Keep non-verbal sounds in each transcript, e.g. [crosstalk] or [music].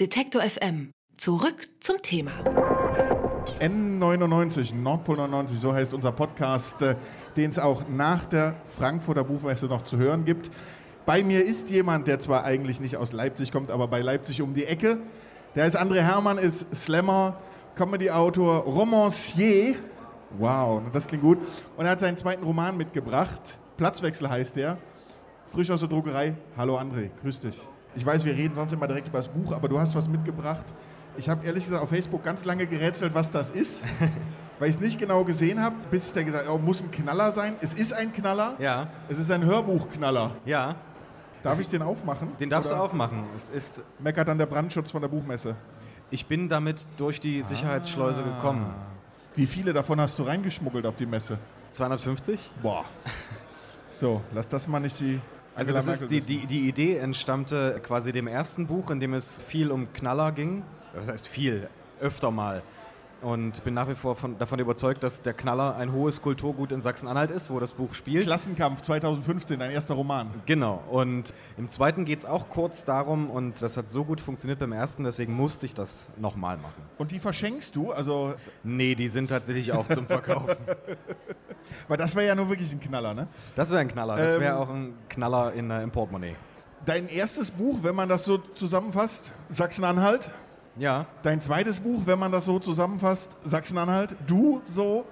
Detektor FM. Zurück zum Thema. N99, Nordpol 99, so heißt unser Podcast, äh, den es auch nach der Frankfurter Buchmesse noch zu hören gibt. Bei mir ist jemand, der zwar eigentlich nicht aus Leipzig kommt, aber bei Leipzig um die Ecke. Der ist André Hermann, ist Slammer, Comedy-Autor, Romancier. Wow, das klingt gut. Und er hat seinen zweiten Roman mitgebracht. Platzwechsel heißt der. Frisch aus der Druckerei. Hallo André, grüß dich. Ich weiß, wir reden sonst immer direkt über das Buch, aber du hast was mitgebracht. Ich habe ehrlich gesagt auf Facebook ganz lange gerätselt, was das ist, [laughs] weil ich es nicht genau gesehen habe, bis ich dann gesagt habe, oh, muss ein Knaller sein. Es ist ein Knaller. Ja. Es ist ein Hörbuchknaller. Ja. Darf ich den aufmachen? Den darfst Oder du aufmachen. Es ist, Meckert dann der Brandschutz von der Buchmesse. ich bin damit durch die Sicherheitsschleuse gekommen. Wie viele davon hast du reingeschmuggelt auf die Messe? 250? Boah. [laughs] So, lass das mal nicht die. Also das ist die, die, die Idee entstammte quasi dem ersten Buch, in dem es viel um Knaller ging. Das heißt viel, öfter mal. Und bin nach wie vor von, davon überzeugt, dass der Knaller ein hohes Kulturgut in Sachsen-Anhalt ist, wo das Buch spielt. Klassenkampf 2015, dein erster Roman. Genau. Und im zweiten geht es auch kurz darum, und das hat so gut funktioniert beim ersten, deswegen musste ich das nochmal machen. Und die verschenkst du, also, Nee, die sind tatsächlich auch zum Verkaufen. [laughs] weil das wäre ja nur wirklich ein Knaller, ne? Das wäre ein Knaller. Das Ähm, wäre auch ein Knaller in, äh, im Portemonnaie. Dein erstes Buch, wenn man das so zusammenfasst, Sachsen-Anhalt. Ja. Dein zweites Buch, wenn man das so zusammenfasst, Sachsen-Anhalt. Du so,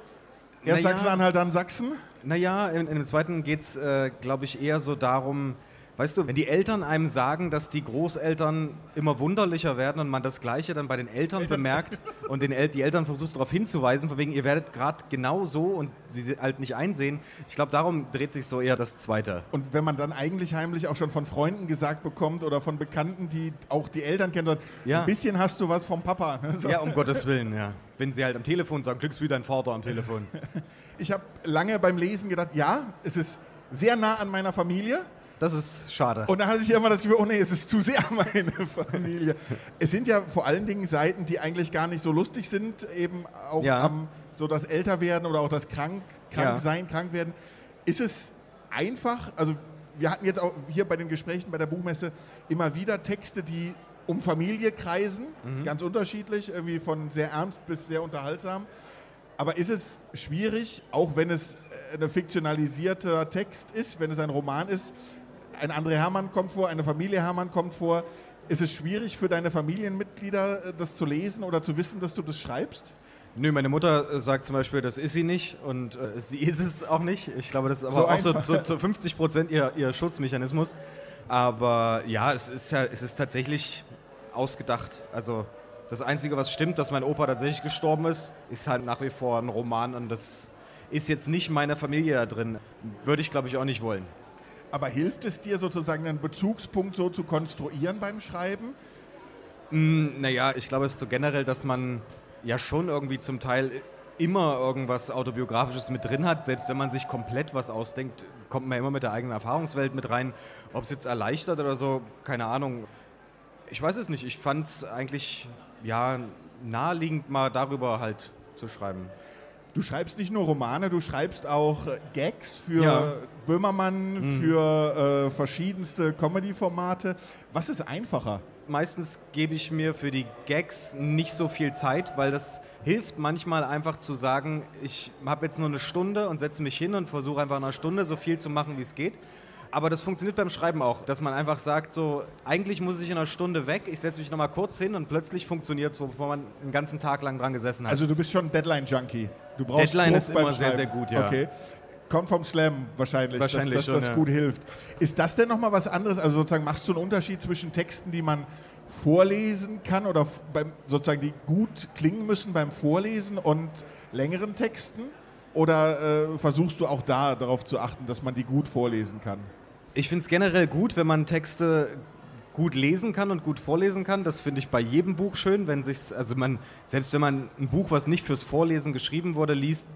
erst Naja. Sachsen-Anhalt, dann Sachsen. Naja, in, in dem zweiten geht es, äh, glaube ich, eher so darum, weißt du, wenn die Eltern einem sagen, dass die Großeltern immer wunderlicher werden und man das Gleiche dann bei den Eltern bemerkt und den El die Eltern versucht darauf hinzuweisen, von wegen, ihr werdet gerade genau so und sie halt nicht einsehen. Ich glaube, darum dreht sich so eher das Zweite. Und wenn man dann eigentlich heimlich auch schon von Freunden gesagt bekommt oder von Bekannten, die auch die Eltern kennen, Ja. ein bisschen hast du was vom Papa. ne? So. Ja, um Gottes Willen, ja. Wenn sie halt am Telefon sagen, glücks wie dein Vater am Telefon. [laughs] Ich habe lange beim Lesen gedacht, ja, es ist sehr nah an meiner Familie. Das ist schade. Und dann hatte ich immer das Gefühl, oh nee, es ist zu sehr [laughs] meine Familie. Es sind ja vor allen Dingen Seiten, die eigentlich gar nicht so lustig sind, eben auch Ja. am so das Älterwerden oder auch das krank, krank Ja. sein, krank werden. Ist es einfach, also wir hatten jetzt auch hier bei den Gesprächen bei der Buchmesse immer wieder Texte, die um Familie kreisen, Mhm. ganz unterschiedlich, irgendwie von sehr ernst bis sehr unterhaltsam. Aber ist es schwierig, auch wenn es äh, ein fiktionalisierter Text ist, wenn es ein Roman ist, ein André Hermann kommt vor, eine Familie Hermann kommt vor, ist es schwierig für deine Familienmitglieder, äh, das zu lesen oder zu wissen, dass du das schreibst? Nö, meine Mutter äh, sagt zum Beispiel, das ist sie nicht und äh, sie ist es auch nicht. Ich glaube, das ist aber So auch so, einfach. so zu 50 Prozent ihr, ihr Schutzmechanismus. Aber ja, es ist, ja, es ist tatsächlich ausgedacht. Also das Einzige, was stimmt, dass mein Opa tatsächlich gestorben ist, ist halt nach wie vor ein Roman und das ist jetzt nicht meine Familie da drin. Würde ich, glaube ich, auch nicht wollen. Aber hilft es dir sozusagen einen Bezugspunkt so zu konstruieren beim Schreiben? Mm, Naja, ich glaube, es ist so generell, dass man ja schon irgendwie zum Teil immer irgendwas Autobiografisches mit drin hat. Selbst wenn man sich komplett was ausdenkt, kommt man immer mit der eigenen Erfahrungswelt mit rein. Ob es jetzt erleichtert oder so, keine Ahnung. Ich weiß es nicht. Ich fand es eigentlich ja naheliegend, mal darüber halt zu schreiben. Du schreibst nicht nur Romane, du schreibst auch äh, Gags für Ja. Mhm. Böhmermann, für äh, verschiedenste Comedy-Formate. Was ist einfacher? Meistens gebe ich mir für die Gags nicht so viel Zeit, weil das hilft manchmal einfach zu sagen, ich habe jetzt nur eine Stunde und setze mich hin und versuche einfach in einer Stunde so viel zu machen, wie es geht. Aber das funktioniert beim Schreiben auch, dass man einfach sagt, so eigentlich muss ich in einer Stunde weg, ich setze mich nochmal kurz hin und plötzlich funktioniert es, wovor man einen ganzen Tag lang dran gesessen hat. Also du bist schon Deadline-Junkie. Du brauchst Deadline Druck ist immer sehr, sehr gut, ja. Okay. Kommt vom Slam wahrscheinlich, Wahrscheinlich dass, dass schon, das ja. gut hilft. Ist das denn nochmal was anderes? Also sozusagen machst du einen Unterschied zwischen Texten, die man vorlesen kann oder beim, sozusagen die gut klingen müssen beim Vorlesen und längeren Texten? Oder äh, versuchst du auch da darauf zu achten, dass man die gut vorlesen kann? Ich finde es generell gut, wenn man Texte gut lesen kann und gut vorlesen kann. Das finde ich bei jedem Buch schön, wenn sich's, also man, selbst wenn man ein Buch, was nicht fürs Vorlesen geschrieben wurde, liest,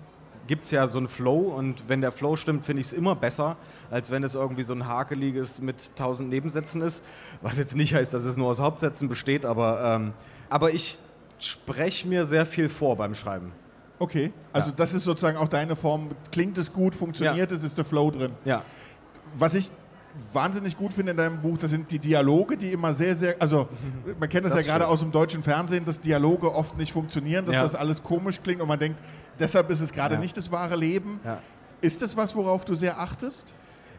gibt es ja so einen Flow und wenn der Flow stimmt, finde ich es immer besser, als wenn es irgendwie so ein hakeliges mit tausend Nebensätzen ist. Was jetzt nicht heißt, dass es nur aus Hauptsätzen besteht, aber, ähm, aber ich spreche mir sehr viel vor beim Schreiben. Okay, also Ja. das ist sozusagen auch deine Form. Klingt es gut, funktioniert es, ist der Flow drin. Ja. Was ich wahnsinnig gut finde in deinem Buch, das sind die Dialoge, die immer sehr, sehr, also man kennt das, Das ja gerade aus dem deutschen Fernsehen, dass Dialoge oft nicht funktionieren, dass Ja. das alles komisch klingt und man denkt, deshalb ist es gerade Ja. nicht das wahre Leben. Ja. Ist das was, worauf du sehr achtest?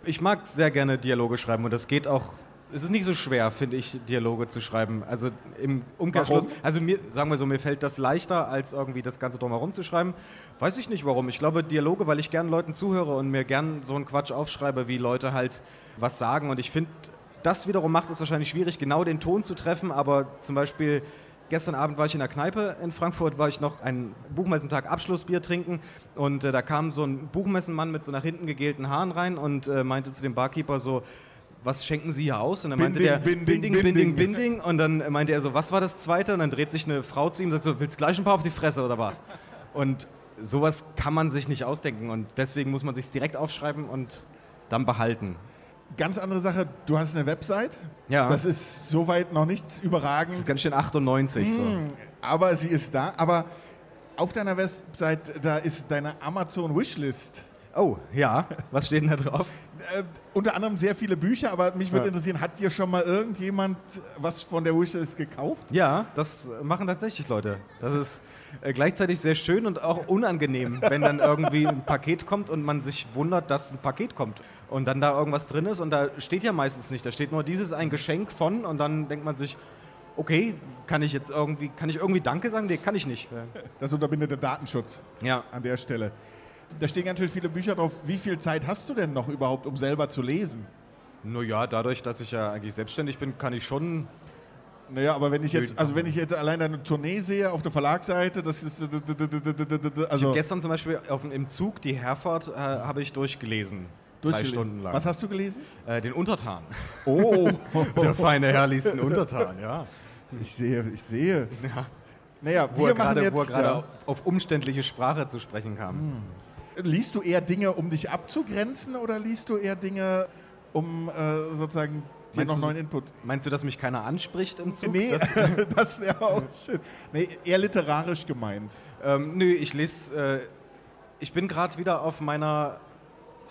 Ich mag sehr gerne Dialoge schreiben und das geht auch. Es ist nicht so schwer, finde ich, Dialoge zu schreiben. Also im Umkehrschluss, Warum? also mir, sagen wir so, mir fällt das leichter, als irgendwie das Ganze drumherum zu schreiben. Weiß ich nicht warum. Ich glaube, Dialoge, weil ich gern Leuten zuhöre und mir gern so einen Quatsch aufschreibe, wie Leute halt was sagen. Und ich finde, das wiederum macht es wahrscheinlich schwierig, genau den Ton zu treffen, aber zum Beispiel. Gestern Abend war ich in der Kneipe in Frankfurt, war ich noch einen Buchmessentag Abschlussbier trinken und äh, da kam so ein Buchmessenmann mit so nach hinten gegelten Haaren rein und äh, meinte zu dem Barkeeper so, was schenken Sie hier aus? Und dann meinte Binding, der Binding, Binding, Binding. Und dann meinte er so, was war das zweite? Und dann dreht sich eine Frau zu ihm und sagt so, willst gleich ein paar auf die Fresse oder was? Und sowas kann man sich nicht ausdenken und deswegen muss man sich direkt aufschreiben und dann behalten. Ganz andere Sache, du hast eine Website. Ja. Das ist soweit noch nichts überragend. Das ist ganz schön 98 so. Hm, aber sie ist da. Aber auf deiner Website, da ist deine Amazon Wishlist. Oh, ja. Was steht denn da drauf? Äh, unter anderem sehr viele Bücher, aber mich würde Ja. interessieren, hat dir schon mal irgendjemand was von der Wishlist gekauft? Ja, das machen tatsächlich Leute. Das ist äh, gleichzeitig sehr schön und auch unangenehm, wenn dann irgendwie ein Paket kommt und man sich wundert, dass ein Paket kommt und dann da irgendwas drin ist und da steht ja meistens nicht. Da steht nur dieses ein Geschenk von und dann denkt man sich, okay, kann ich jetzt irgendwie, kann ich irgendwie Danke sagen? Nee, kann ich nicht. Das unterbindet den Datenschutz Ja. an der Stelle. Da stehen ganz schön viele Bücher drauf. Wie viel Zeit hast du denn noch überhaupt, um selber zu lesen? Naja, dadurch, dass ich ja eigentlich selbstständig bin, kann ich schon. Naja, aber wenn ich jetzt, also wenn ich jetzt allein deine Tournee sehe auf der Verlagsseite, das ist also Gestern zum Beispiel auf, im Zug die Herfahrt äh, habe ich durchgelesen. Drei. Stunden lang. Was hast du gelesen? Äh, den Untertan. Oh, Der feine Herr liest einen Untertan, ja. ich sehe, ich sehe. Naja, Wo wir er gerade, jetzt. wo er gerade ja. auf, auf umständliche Sprache zu sprechen kam. Liest du eher Dinge, um dich abzugrenzen oder liest du eher Dinge, um äh, sozusagen dir Meinst noch du- neuen Input? Meinst du, dass mich keiner anspricht im Zug? Nee, Das, [laughs] das, wäre auch schön. Nee, eher literarisch gemeint. ähm, nö, ich lese. Äh, ich bin gerade wieder auf meiner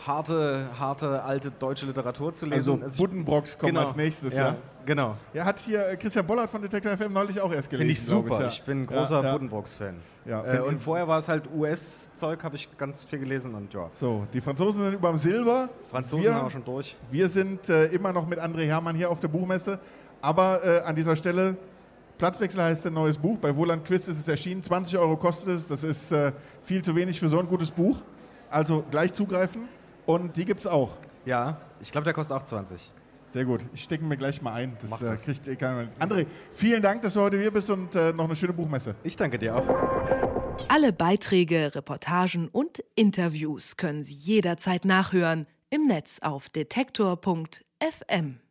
harte, harte alte deutsche Literatur zu lesen. Also Buddenbrocks kommt genau, als nächstes, ja. ja? Genau. Ja, hat hier äh, Christian Bollert von Detektor FM neulich auch erst gelesen. Finde ich super. ja. Ich bin ein großer ja, ja. Buddenbrooks-Fan. Ja, Äh, und vorher war es halt US-Zeug, habe ich ganz viel gelesen und ja. So, die Franzosen sind überm Silber. Franzosen wir, haben wir schon durch. Wir sind äh, immer noch mit André Hermann hier auf der Buchmesse. Aber äh, an dieser Stelle, Platzwechsel heißt ein neues Buch. Bei Woland Quist ist es erschienen. 20 Euro kostet es. Das ist äh, viel zu wenig für so ein gutes Buch. Also gleich zugreifen. Und die gibt es auch. Ja, ich glaube, der kostet auch 20. Sehr gut. Ich stecke mir gleich mal ein. Das, Mach äh, das. kriegt eh keiner. André, vielen Dank, dass du heute hier bist und äh, noch eine schöne Buchmesse. Ich danke dir auch. Alle Beiträge, Reportagen und Interviews können Sie jederzeit nachhören im Netz auf detektor.fm.